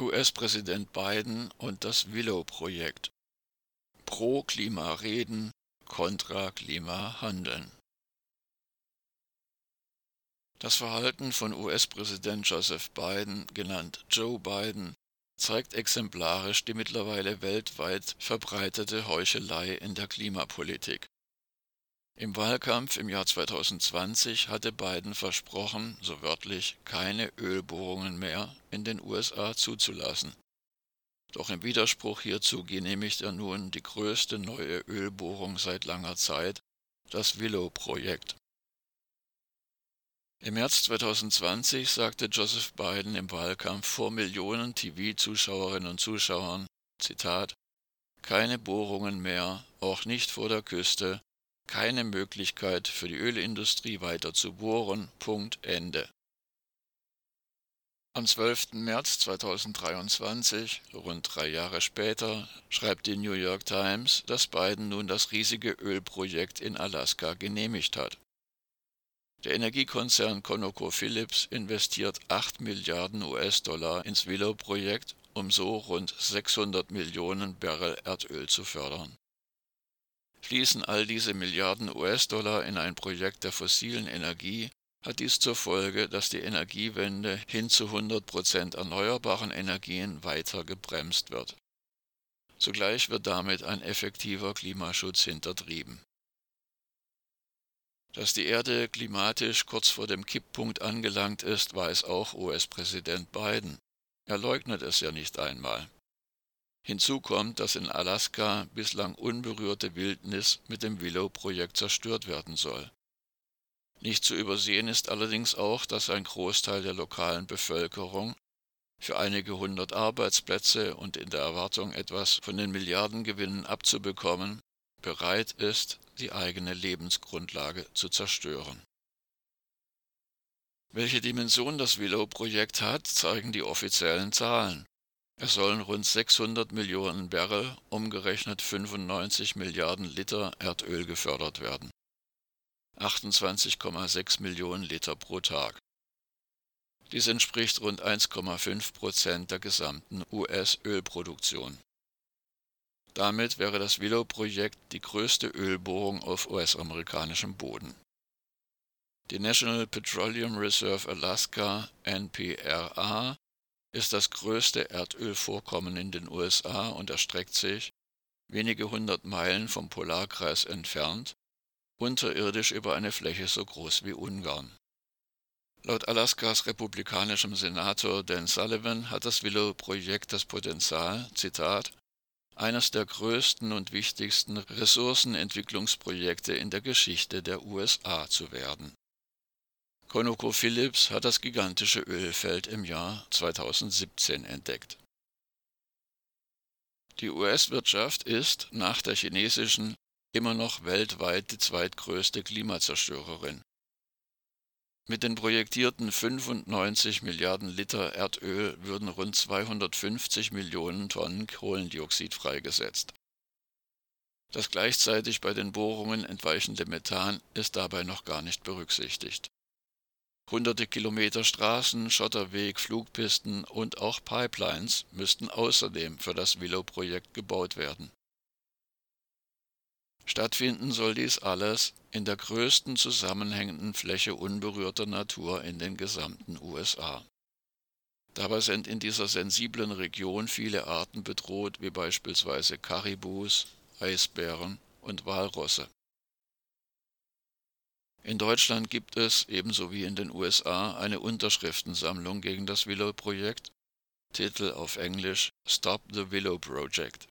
US-Präsident Biden und das Willow-Projekt. Pro Klima reden, kontra Klima handeln. Das Verhalten von US-Präsident Joseph Biden, genannt Joe Biden, zeigt exemplarisch die mittlerweile weltweit verbreitete Heuchelei in der Klimapolitik. Im Wahlkampf im Jahr 2020 hatte Biden versprochen, so wörtlich, keine Ölbohrungen mehr in den USA zuzulassen. Doch im Widerspruch hierzu genehmigt er nun die größte neue Ölbohrung seit langer Zeit, das Willow-Projekt. Im März 2020 sagte Joseph Biden im Wahlkampf vor Millionen TV-Zuschauerinnen und Zuschauern, Zitat, keine Bohrungen mehr, auch nicht vor der Küste, keine Möglichkeit für die Ölindustrie weiter zu bohren, Punkt Ende. Am 12. März 2023, rund drei Jahre später, schreibt die New York Times, dass Biden nun das riesige Ölprojekt in Alaska genehmigt hat. Der Energiekonzern ConocoPhillips investiert 8 Milliarden US-Dollar ins Willow-Projekt, um so rund 600 Millionen Barrel Erdöl zu fördern. Fließen all diese Milliarden US-Dollar in ein Projekt der fossilen Energie, hat dies zur Folge, dass die Energiewende hin zu 100 Prozent erneuerbaren Energien weiter gebremst wird. Zugleich wird damit ein effektiver Klimaschutz hintertrieben dass die Erde klimatisch kurz vor dem Kipppunkt angelangt ist, weiß auch US-Präsident Biden. Er leugnet es ja nicht einmal. Hinzu kommt, dass in Alaska bislang unberührte Wildnis mit dem Willow-Projekt zerstört werden soll. Nicht zu übersehen ist allerdings auch, dass ein Großteil der lokalen Bevölkerung für einige hundert Arbeitsplätze und in der Erwartung etwas von den Milliardengewinnen abzubekommen, bereit ist, die eigene Lebensgrundlage zu zerstören. Welche Dimension das Willow-Projekt hat, zeigen die offiziellen Zahlen. Es sollen rund 600 Millionen Barrel, umgerechnet 95 Milliarden Liter Erdöl gefördert werden. 28,6 Millionen Liter pro Tag. Dies entspricht rund 1,5 Prozent der gesamten US-Ölproduktion. Damit wäre das Willow-Projekt die größte Ölbohrung auf US-amerikanischem Boden. Die National Petroleum Reserve Alaska NPRA ist das größte Erdölvorkommen in den USA und erstreckt sich, wenige hundert Meilen vom Polarkreis entfernt, unterirdisch über eine Fläche so groß wie Ungarn. Laut Alaskas republikanischem Senator Dan Sullivan hat das Willow-Projekt das Potenzial, Zitat, eines der größten und wichtigsten Ressourcenentwicklungsprojekte in der Geschichte der USA zu werden. ConocoPhillips hat das gigantische Ölfeld im Jahr 2017 entdeckt. Die US-Wirtschaft ist nach der chinesischen immer noch weltweit die zweitgrößte Klimazerstörerin mit den projektierten 95 Milliarden Liter Erdöl würden rund 250 Millionen Tonnen Kohlendioxid freigesetzt. Das gleichzeitig bei den Bohrungen entweichende Methan ist dabei noch gar nicht berücksichtigt. Hunderte Kilometer Straßen, Schotterweg, Flugpisten und auch Pipelines müssten außerdem für das Willow-Projekt gebaut werden Stattfinden soll dies alles in der größten zusammenhängenden Fläche unberührter Natur in den gesamten USA. Dabei sind in dieser sensiblen Region viele Arten bedroht, wie beispielsweise Karibus, Eisbären und Walrosse. In Deutschland gibt es, ebenso wie in den USA, eine Unterschriftensammlung gegen das Willow-Projekt, Titel auf Englisch Stop the Willow Project.